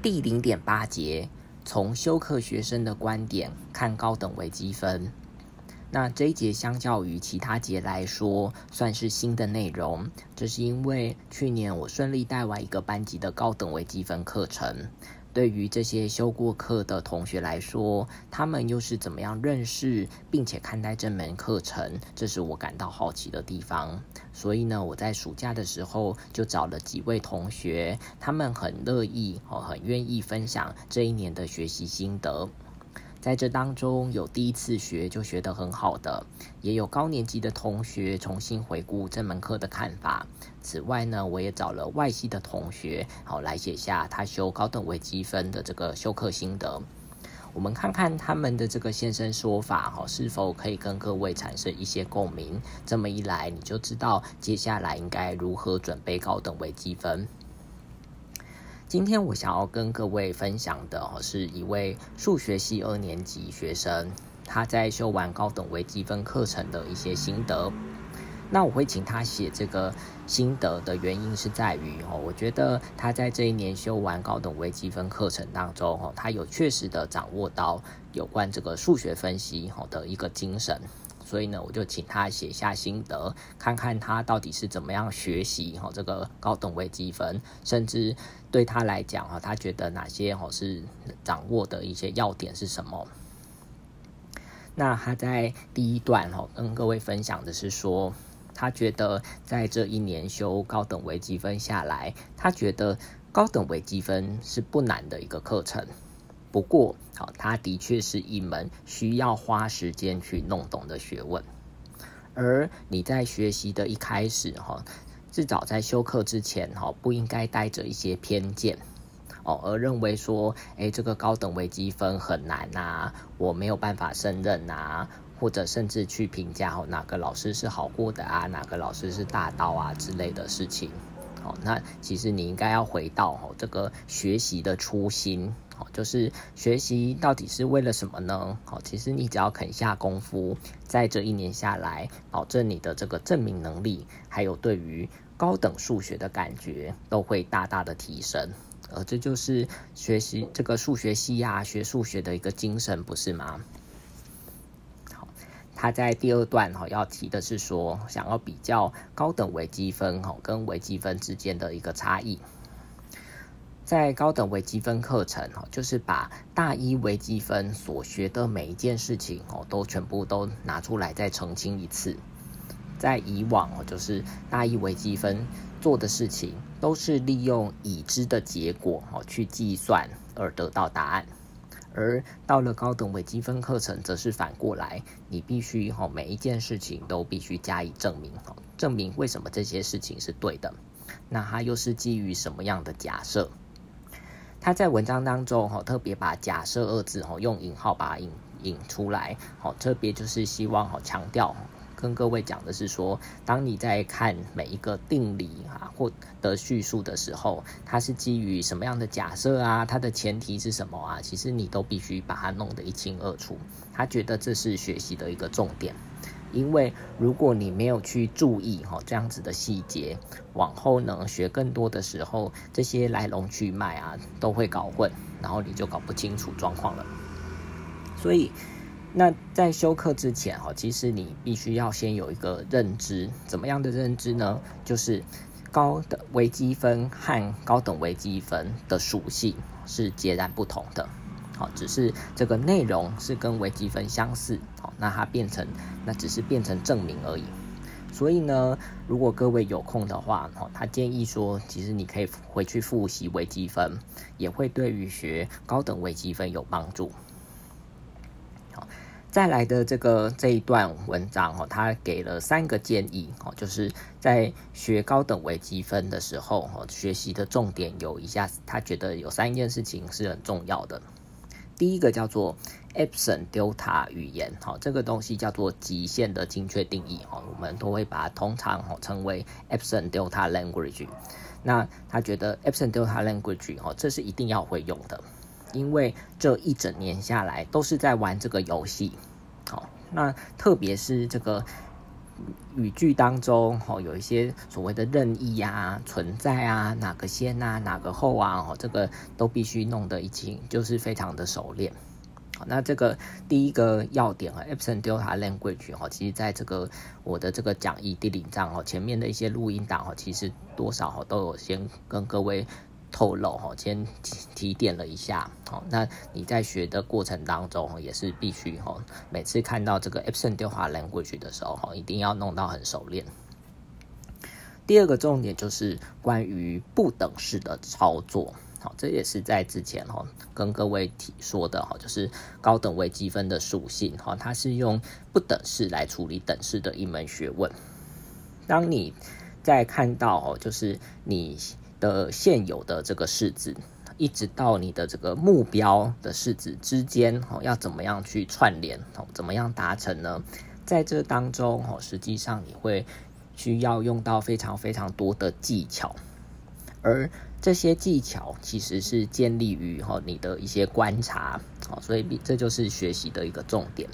第零点八节，从修课学生的观点看高等微积分。那这一节相较于其他节来说，算是新的内容。这是因为去年我顺利带完一个班级的高等微积分课程。对于这些修过课的同学来说，他们又是怎么样认识并且看待这门课程？这是我感到好奇的地方。所以呢，我在暑假的时候就找了几位同学，他们很乐意哦，很愿意分享这一年的学习心得。在这当中，有第一次学就学得很好的，也有高年级的同学重新回顾这门课的看法。此外呢，我也找了外系的同学，好来写下他修高等微积分的这个修课心得。我们看看他们的这个现身说法，哈，是否可以跟各位产生一些共鸣？这么一来，你就知道接下来应该如何准备高等微积分。今天我想要跟各位分享的是一位数学系二年级学生，他在修完高等微积分课程的一些心得。那我会请他写这个心得的原因是在于哦，我觉得他在这一年修完高等微积分课程当中哦，他有确实的掌握到有关这个数学分析哦的一个精神。所以呢，我就请他写下心得，看看他到底是怎么样学习哈这个高等微积分，甚至对他来讲哈，他觉得哪些哈是掌握的一些要点是什么？那他在第一段哈跟各位分享的是说，他觉得在这一年修高等微积分下来，他觉得高等微积分是不难的一个课程。不过，好，它的确是一门需要花时间去弄懂的学问。而你在学习的一开始，哈，至少在修课之前，哈，不应该带着一些偏见，哦，而认为说，哎，这个高等微积分很难呐，我没有办法胜任呐，或者甚至去评价，哦，哪个老师是好过的啊，哪个老师是大刀啊之类的事情。那其实你应该要回到，哦，这个学习的初心。好，就是学习到底是为了什么呢？好，其实你只要肯下功夫，在这一年下来，保证你的这个证明能力，还有对于高等数学的感觉，都会大大的提升。而这就是学习这个数学系啊，学数学的一个精神，不是吗？他在第二段哈要提的是说，想要比较高等微积分哈跟微积分之间的一个差异。在高等微积分课程，哈，就是把大一微积分所学的每一件事情，哦，都全部都拿出来再澄清一次。在以往，哦，就是大一微积分做的事情，都是利用已知的结果，哦，去计算而得到答案。而到了高等微积分课程，则是反过来，你必须，哈，每一件事情都必须加以证明，哈，证明为什么这些事情是对的。那它又是基于什么样的假设？他在文章当中，哈，特别把“假设”二字，哈，用引号把它引引出来，好，特别就是希望，哈，强调跟各位讲的是说，当你在看每一个定理啊或的叙述的时候，它是基于什么样的假设啊？它的前提是什么啊？其实你都必须把它弄得一清二楚。他觉得这是学习的一个重点。因为如果你没有去注意哈这样子的细节，往后呢学更多的时候，这些来龙去脉啊都会搞混，然后你就搞不清楚状况了。所以，那在修课之前哈，其实你必须要先有一个认知，怎么样的认知呢？就是高等微积分和高等微积分的属性是截然不同的。好，只是这个内容是跟微积分相似，好，那它变成那只是变成证明而已。所以呢，如果各位有空的话，哈，他建议说，其实你可以回去复习微积分，也会对于学高等微积分有帮助。好，再来的这个这一段文章，哈，他给了三个建议，哈，就是在学高等微积分的时候，哈，学习的重点有一下，他觉得有三件事情是很重要的。第一个叫做 Epson Delta 语言，好，这个东西叫做极限的精确定义，哦，我们都会把它通常哦称为 Epson Delta Language。那他觉得 Epson Delta Language，哦，这是一定要会用的，因为这一整年下来都是在玩这个游戏，好，那特别是这个语句当中，哦，有一些所谓的任意啊、存在啊、哪个先啊、哪个后啊，哦，这个都必须弄得已经就是非常的熟练。好，那这个第一个要点啊，Epson Delta Language 哈，其实在这个我的这个讲义第零章哦，前面的一些录音档哦，其实多少哈都有先跟各位。透露哈，先提点了一下，好，那你在学的过程当中也是必须哈，每次看到这个 Epson 电话 language 的时候哈，一定要弄到很熟练。第二个重点就是关于不等式的操作，好，这也是在之前哈跟各位提说的哈，就是高等微积分的属性哈，它是用不等式来处理等式的一门学问。当你在看到哦，就是你。的现有的这个式子，一直到你的这个目标的式子之间，哦，要怎么样去串联，哦，怎么样达成呢？在这当中，哦，实际上你会需要用到非常非常多的技巧，而这些技巧其实是建立于哈你的一些观察，哦，所以这就是学习的一个重点。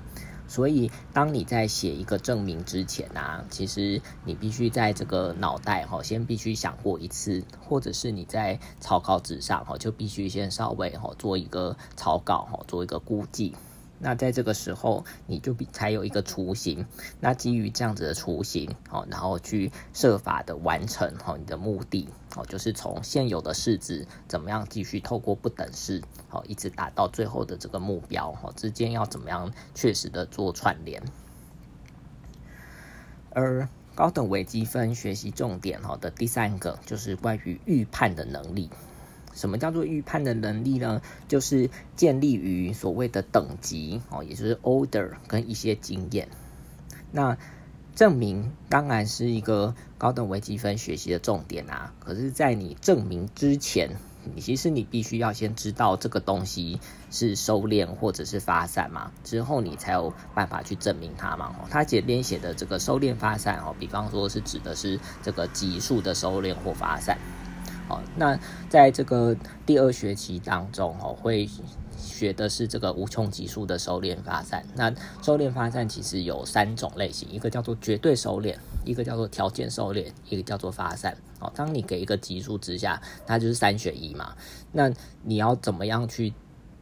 所以，当你在写一个证明之前啊，其实你必须在这个脑袋哈，先必须想过一次，或者是你在草稿纸上哈，就必须先稍微哈做一个草稿哈，做一个估计。那在这个时候，你就比才有一个雏形。那基于这样子的雏形，哦，然后去设法的完成哦你的目的，哦，就是从现有的式子怎么样继续透过不等式，哦，一直达到最后的这个目标，哦，之间要怎么样确实的做串联。而高等微积分学习重点，哦的第三个就是关于预判的能力。什么叫做预判的能力呢？就是建立于所谓的等级哦，也就是 order 跟一些经验。那证明当然是一个高等微积分学习的重点啊。可是，在你证明之前，你其实你必须要先知道这个东西是收敛或者是发散嘛，之后你才有办法去证明它嘛。哦它这边写的这个收敛发散哦，比方说是指的是这个级数的收敛或发散。好，那在这个第二学期当中，哦，会学的是这个无穷级数的收敛发散。那收敛发散其实有三种类型，一个叫做绝对收敛，一个叫做条件收敛，一个叫做发散。哦，当你给一个级数之下，它就是三选一嘛。那你要怎么样去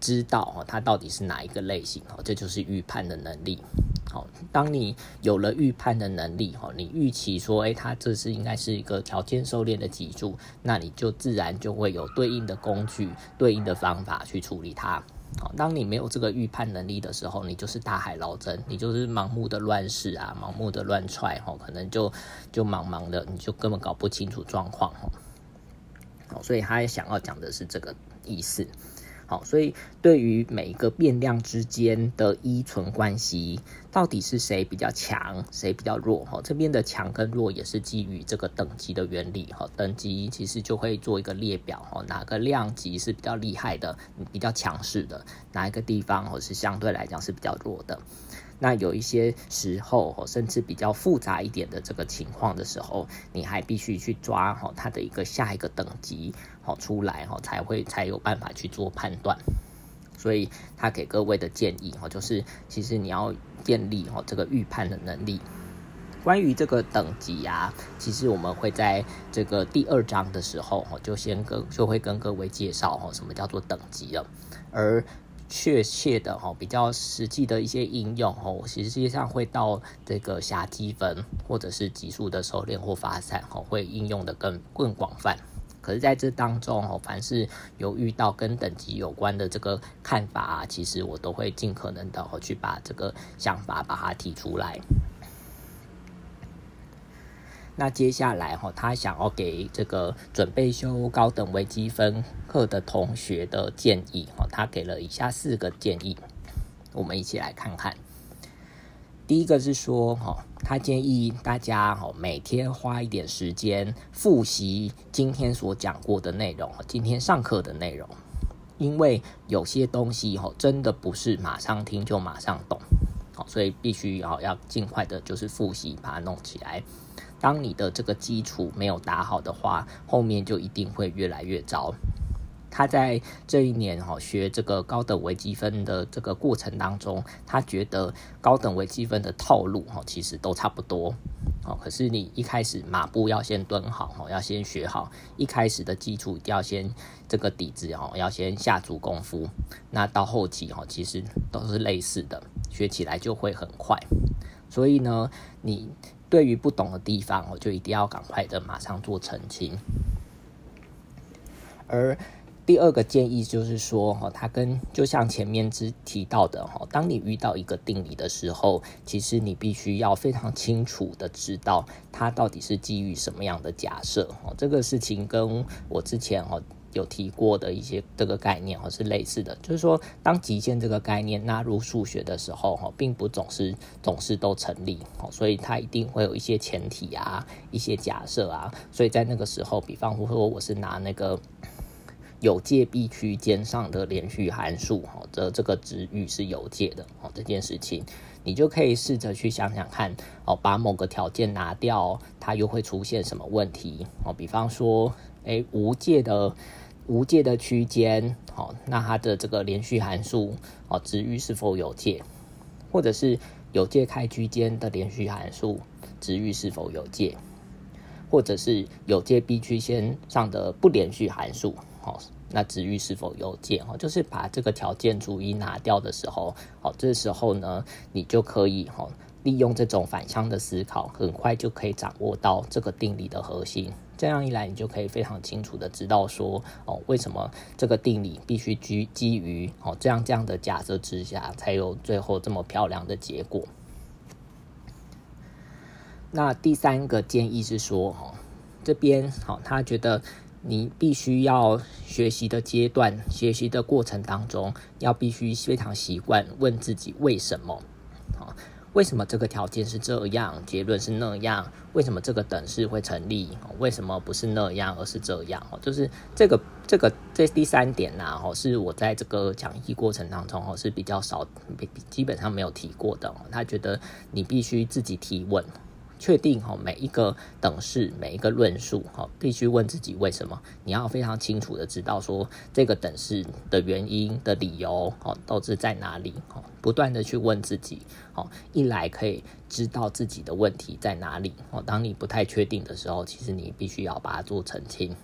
知道哦，它到底是哪一个类型？哦，这就是预判的能力。好，当你有了预判的能力，哈，你预期说，哎，它这是应该是一个条件收敛的脊柱，那你就自然就会有对应的工具、对应的方法去处理它。好，当你没有这个预判能力的时候，你就是大海捞针，你就是盲目的乱试啊，盲目的乱踹，哈，可能就就茫茫的，你就根本搞不清楚状况，哈。好，所以他想要讲的是这个意思。好，所以对于每一个变量之间的依存关系，到底是谁比较强，谁比较弱？哈，这边的强跟弱也是基于这个等级的原理。哈，等级其实就会做一个列表。哈，哪个量级是比较厉害的，比较强势的？哪一个地方或是相对来讲是比较弱的？那有一些时候，甚至比较复杂一点的这个情况的时候，你还必须去抓哈它的一个下一个等级好出来哈，才会才有办法去做判断。所以他给各位的建议哈，就是其实你要建立哈这个预判的能力。关于这个等级啊，其实我们会在这个第二章的时候，就先跟就会跟各位介绍哈什么叫做等级了，而。确切的哈，比较实际的一些应用哦，实际上会到这个狭积分或者是级数的收敛或发散哦，会应用的更更广泛。可是在这当中哦，凡是有遇到跟等级有关的这个看法啊，其实我都会尽可能的哦去把这个想法把它提出来。那接下来哈，他想要给这个准备修高等微积分课的同学的建议哈，他给了以下四个建议，我们一起来看看。第一个是说哈，他建议大家哈每天花一点时间复习今天所讲过的内容，今天上课的内容，因为有些东西哈真的不是马上听就马上懂，所以必须要要尽快的就是复习把它弄起来。当你的这个基础没有打好的话，后面就一定会越来越糟。他在这一年哈学这个高等微积分的这个过程当中，他觉得高等微积分的套路哈其实都差不多。哦，可是你一开始马步要先蹲好，哦，要先学好，一开始的基础一定要先这个底子，哦，要先下足功夫。那到后期，哦，其实都是类似的，学起来就会很快。所以呢，你对于不懂的地方，我就一定要赶快的马上做澄清。而第二个建议就是说，哈，它跟就像前面之提到的，哈，当你遇到一个定理的时候，其实你必须要非常清楚的知道它到底是基于什么样的假设，哦，这个事情跟我之前哈有提过的一些这个概念哈是类似的，就是说，当极限这个概念纳入数学的时候，哈，并不总是总是都成立，哦，所以它一定会有一些前提啊，一些假设啊，所以在那个时候，比方说我是拿那个。有界必区间上的连续函数，哈，这这个值域是有界的，哦，这件事情你就可以试着去想想看，哦，把某个条件拿掉，它又会出现什么问题？哦，比方说，诶，无界的无界的区间，好，那它的这个连续函数，哦，值域是否有界？或者是有界开区间的连续函数，值域是否有界？或者是有界必区间上的不连续函数？好，那值域是否有界？哈，就是把这个条件逐一拿掉的时候，好，这时候呢，你就可以哈，利用这种反向的思考，很快就可以掌握到这个定理的核心。这样一来，你就可以非常清楚的知道说，哦，为什么这个定理必须基基于哦这样这样的假设之下，才有最后这么漂亮的结果。那第三个建议是说，哈，这边好，他觉得。你必须要学习的阶段，学习的过程当中，要必须非常习惯问自己为什么？啊，为什么这个条件是这样，结论是那样？为什么这个等式会成立？为什么不是那样，而是这样？哦，就是这个这个这第三点呐，哦，是我在这个讲义过程当中哦是比较少，基本上没有提过的。他觉得你必须自己提问。确定哈每一个等式每一个论述哈，必须问自己为什么？你要非常清楚的知道说这个等式的原因的理由哦，都是在哪里哦，不断的去问自己哦，一来可以知道自己的问题在哪里哦。当你不太确定的时候，其实你必须要把它做澄清，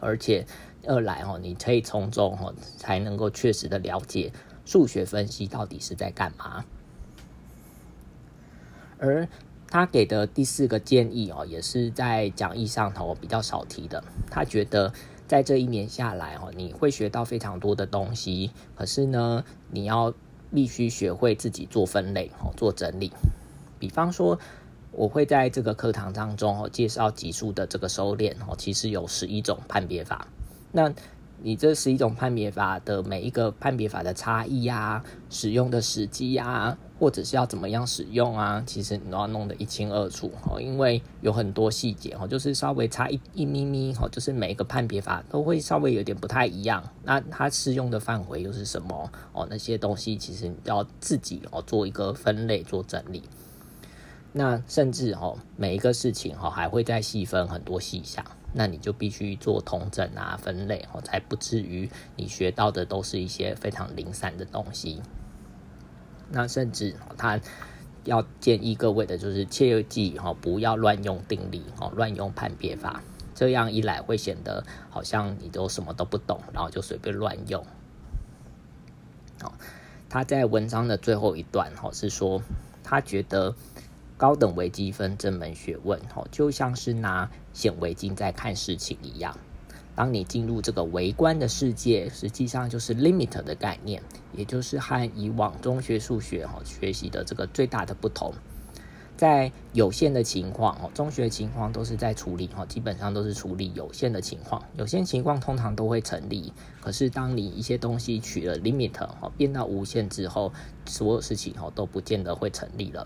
而且二来哦，你可以从中哦才能够确实的了解数学分析到底是在干嘛，而。他给的第四个建议哦，也是在讲义上头比较少提的。他觉得在这一年下来哦，你会学到非常多的东西，可是呢，你要必须学会自己做分类哦，做整理。比方说，我会在这个课堂当中哦，介绍级数的这个收敛哦，其实有十一种判别法。那你这十一种判别法的每一个判别法的差异啊，使用的时机啊，或者是要怎么样使用啊，其实你都要弄得一清二楚哦，因为有很多细节哦，就是稍微差一一咪咪哦，就是每一个判别法都会稍微有点不太一样。那它适用的范围又是什么哦？那些东西其实你要自己哦做一个分类做整理。那甚至哦，每一个事情哦还会再细分很多细项。那你就必须做同整啊，分类哦，才不至于你学到的都是一些非常零散的东西。那甚至他要建议各位的就是切记哈，不要乱用定理哦，乱用判别法，这样一来会显得好像你都什么都不懂，然后就随便乱用。哦，他在文章的最后一段哈是说，他觉得。高等微积分这门学问，哦，就像是拿显微镜在看事情一样。当你进入这个微观的世界，实际上就是 limit 的概念，也就是和以往中学数学哈学习的这个最大的不同。在有限的情况哦，中学情况都是在处理哈，基本上都是处理有限的情况。有限情况通常都会成立，可是当你一些东西取了 limit 哦，变到无限之后，所有事情哈都不见得会成立了。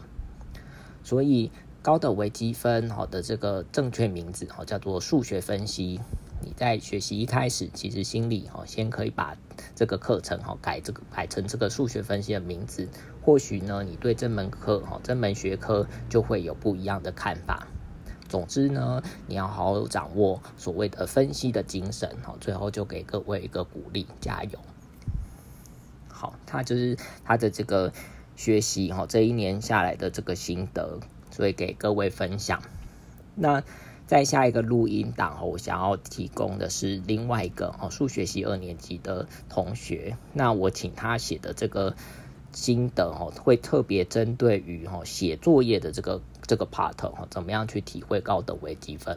所以高等微积分好的这个正确名字哈叫做数学分析。你在学习一开始，其实心里哦先可以把这个课程哈改这个改成这个数学分析的名字。或许呢，你对这门课哈这门学科就会有不一样的看法。总之呢，你要好好掌握所谓的分析的精神哈。最后就给各位一个鼓励，加油！好，他就是他的这个。学习哈，这一年下来的这个心得，所以给各位分享。那在下一个录音档哦，我想要提供的是另外一个哦，数学系二年级的同学，那我请他写的这个心得哦，会特别针对于哦写作业的这个这个 part 哦，怎么样去体会高等微积分。